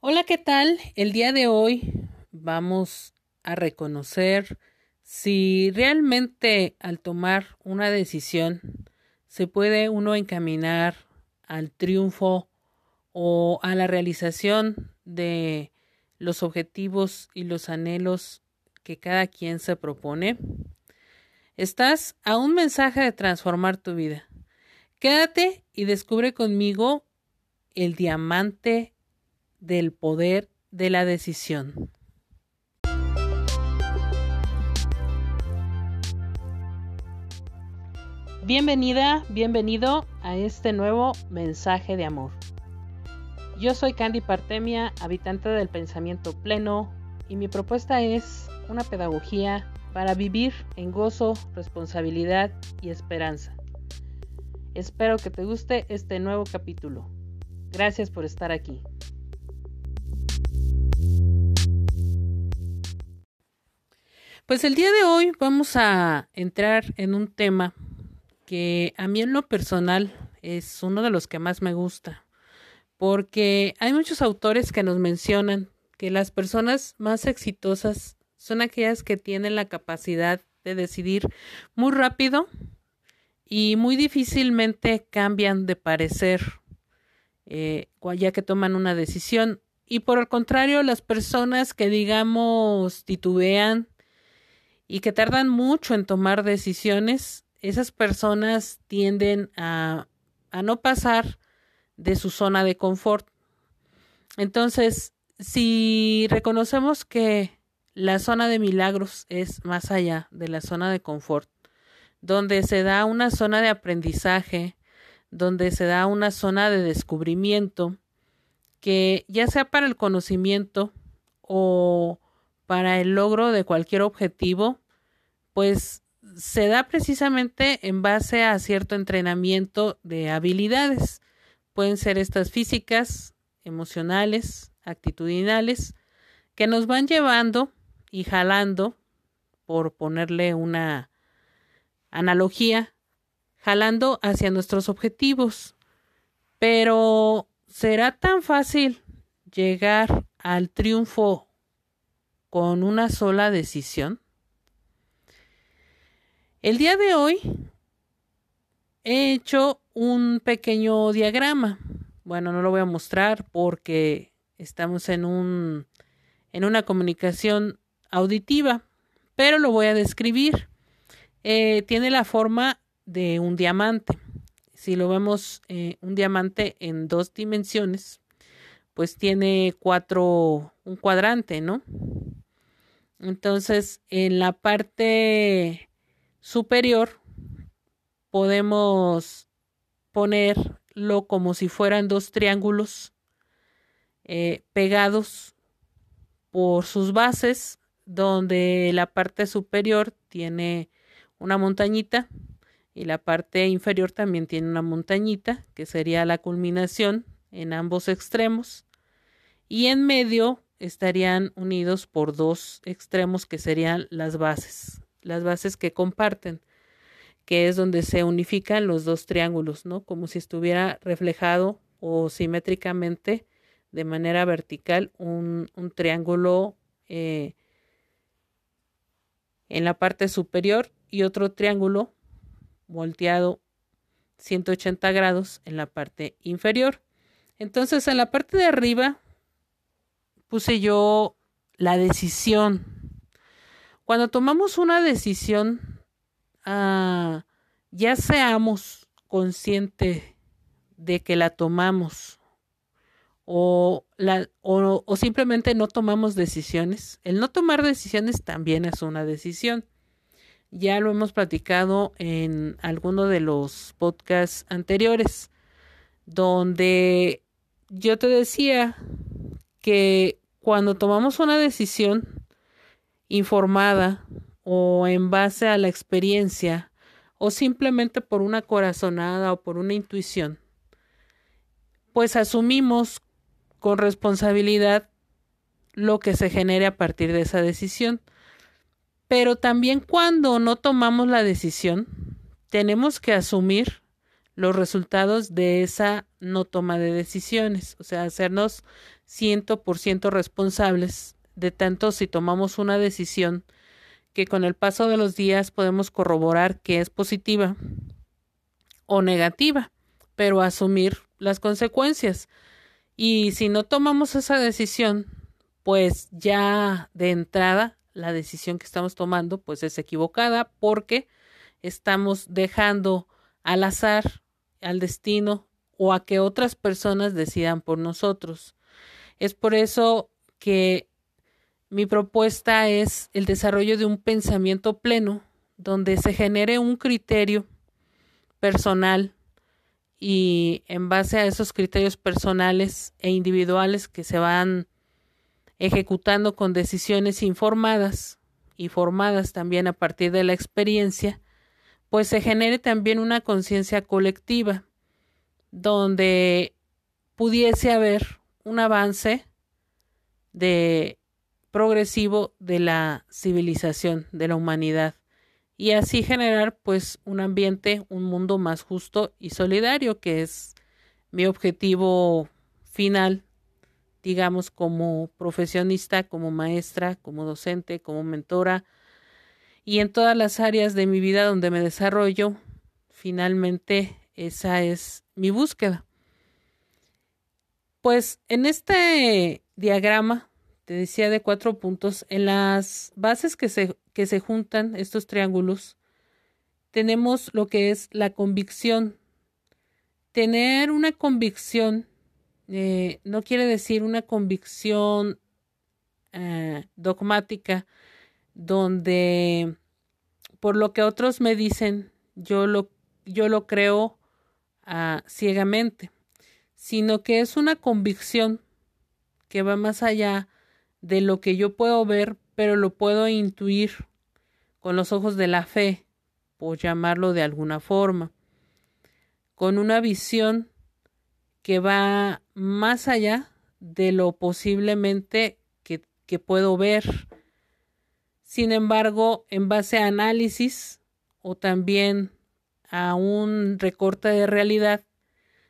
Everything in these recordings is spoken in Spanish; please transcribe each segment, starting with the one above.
Hola, ¿qué tal? El día de hoy vamos a reconocer si realmente al tomar una decisión se puede uno encaminar al triunfo o a la realización de los objetivos y los anhelos que cada quien se propone. Estás a un mensaje de transformar tu vida. Quédate y descubre conmigo el diamante del poder de la decisión. Bienvenida, bienvenido a este nuevo mensaje de amor. Yo soy Candy Partemia, habitante del pensamiento pleno, y mi propuesta es una pedagogía para vivir en gozo, responsabilidad y esperanza. Espero que te guste este nuevo capítulo. Gracias por estar aquí. Pues el día de hoy vamos a entrar en un tema que a mí en lo personal es uno de los que más me gusta, porque hay muchos autores que nos mencionan que las personas más exitosas son aquellas que tienen la capacidad de decidir muy rápido y muy difícilmente cambian de parecer eh, ya que toman una decisión. Y por el contrario, las personas que digamos titubean, y que tardan mucho en tomar decisiones, esas personas tienden a, a no pasar de su zona de confort. Entonces, si reconocemos que la zona de milagros es más allá de la zona de confort, donde se da una zona de aprendizaje, donde se da una zona de descubrimiento, que ya sea para el conocimiento o para el logro de cualquier objetivo, pues se da precisamente en base a cierto entrenamiento de habilidades. Pueden ser estas físicas, emocionales, actitudinales, que nos van llevando y jalando, por ponerle una analogía, jalando hacia nuestros objetivos. Pero ¿será tan fácil llegar al triunfo con una sola decisión? El día de hoy he hecho un pequeño diagrama. Bueno, no lo voy a mostrar porque estamos en un en una comunicación auditiva, pero lo voy a describir. Eh, tiene la forma de un diamante. Si lo vemos eh, un diamante en dos dimensiones, pues tiene cuatro, un cuadrante, ¿no? Entonces, en la parte superior podemos ponerlo como si fueran dos triángulos eh, pegados por sus bases, donde la parte superior tiene una montañita y la parte inferior también tiene una montañita, que sería la culminación en ambos extremos, y en medio estarían unidos por dos extremos que serían las bases, las bases que comparten, que es donde se unifican los dos triángulos, ¿no? Como si estuviera reflejado o simétricamente de manera vertical un, triángulo eh, en la parte superior y otro triángulo volteado 180 grados en la parte inferior. Entonces en la parte de arriba puse yo la decisión. Cuando tomamos una decisión, ah, ya seamos conscientes de que la tomamos o, la, o, o simplemente no tomamos decisiones. El no tomar decisiones también es una decisión. Ya lo hemos platicado en alguno de los podcasts anteriores, donde yo te decía que cuando tomamos una decisión informada o en base a la experiencia o simplemente por una corazonada o por una intuición, pues asumimos con responsabilidad lo que se genere a partir de esa decisión. Pero también cuando no tomamos la decisión, tenemos que asumir los resultados de esa no toma de decisiones, o sea, hacernos ciento por ciento responsables de tanto si tomamos una decisión que con el paso de los días podemos corroborar que es positiva o negativa, pero asumir las consecuencias. Y si no tomamos esa decisión, pues ya de entrada la decisión que estamos tomando pues es equivocada porque estamos dejando al azar, al destino o a que otras personas decidan por nosotros. Es por eso que mi propuesta es el desarrollo de un pensamiento pleno donde se genere un criterio personal y en base a esos criterios personales e individuales que se van ejecutando con decisiones informadas y formadas también a partir de la experiencia, pues se genere también una conciencia colectiva donde pudiese haber un avance de progresivo de la civilización, de la humanidad, y así generar pues un ambiente, un mundo más justo y solidario, que es mi objetivo final, digamos, como profesionista, como maestra, como docente, como mentora, y en todas las áreas de mi vida donde me desarrollo, finalmente esa es mi búsqueda. Pues en este diagrama, te decía de cuatro puntos, en las bases que se, que se juntan, estos triángulos, tenemos lo que es la convicción. Tener una convicción eh, no quiere decir una convicción eh, dogmática donde por lo que otros me dicen yo lo, yo lo creo ciegamente, sino que es una convicción que va más allá de lo que yo puedo ver, pero lo puedo intuir con los ojos de la fe, por llamarlo de alguna forma, con una visión que va más allá de lo posiblemente que, que puedo ver. Sin embargo, en base a análisis o también a un recorte de realidad,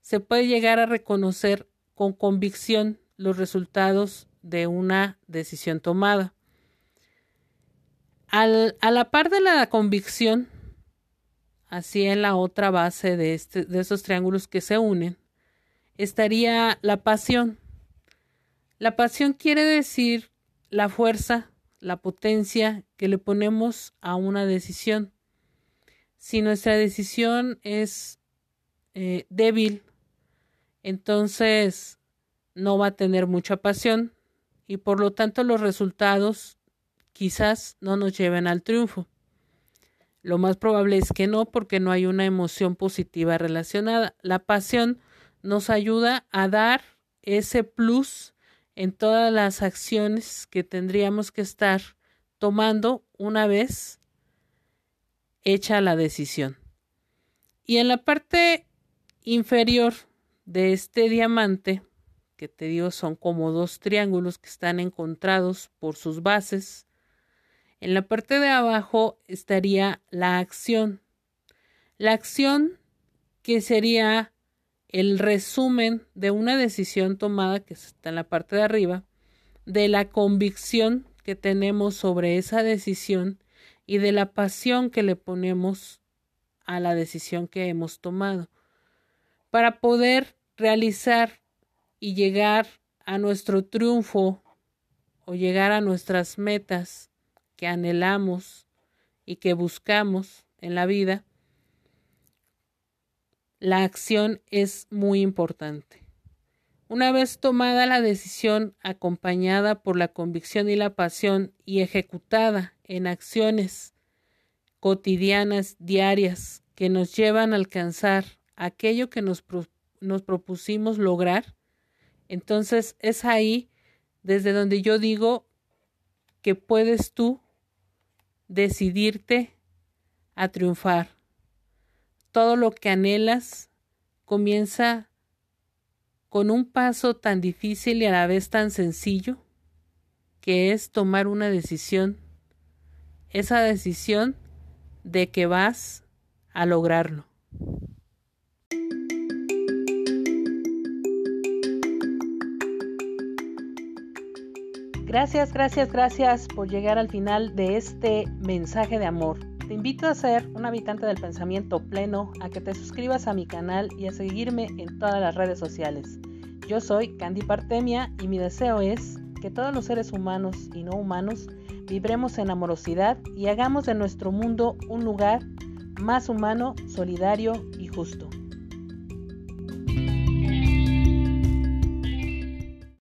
se puede llegar a reconocer con convicción los resultados de una decisión tomada. Al, a la par de la convicción, así en la otra base de, este, de esos triángulos que se unen, estaría la pasión. La pasión quiere decir la fuerza, la potencia que le ponemos a una decisión si nuestra decisión es eh, débil, entonces no va a tener mucha pasión y por lo tanto los resultados quizás no nos lleven al triunfo. Lo más probable es que no porque no hay una emoción positiva relacionada. La pasión nos ayuda a dar ese plus en todas las acciones que tendríamos que estar tomando una vez hecha la decisión. Y en la parte inferior de este diamante, que te digo son como dos triángulos que están encontrados por sus bases, en la parte de abajo estaría la acción. La acción que sería el resumen de una decisión tomada, que está en la parte de arriba, de la convicción que tenemos sobre esa decisión y de la pasión que le ponemos a la decisión que hemos tomado. Para poder realizar y llegar a nuestro triunfo o llegar a nuestras metas que anhelamos y que buscamos en la vida, la acción es muy importante. Una vez tomada la decisión acompañada por la convicción y la pasión y ejecutada en acciones cotidianas, diarias, que nos llevan a alcanzar aquello que nos, nos propusimos lograr, entonces es ahí desde donde yo digo que puedes tú decidirte a triunfar. Todo lo que anhelas comienza con un paso tan difícil y a la vez tan sencillo, que es tomar una decisión esa decisión de que vas a lograrlo. Gracias, gracias, gracias por llegar al final de este mensaje de amor. Te invito a ser un habitante del pensamiento pleno, a que te suscribas a mi canal y a seguirme en todas las redes sociales. Yo soy Candy Partemia y mi deseo es que todos los seres humanos y no humanos vibremos en amorosidad y hagamos de nuestro mundo un lugar más humano, solidario y justo.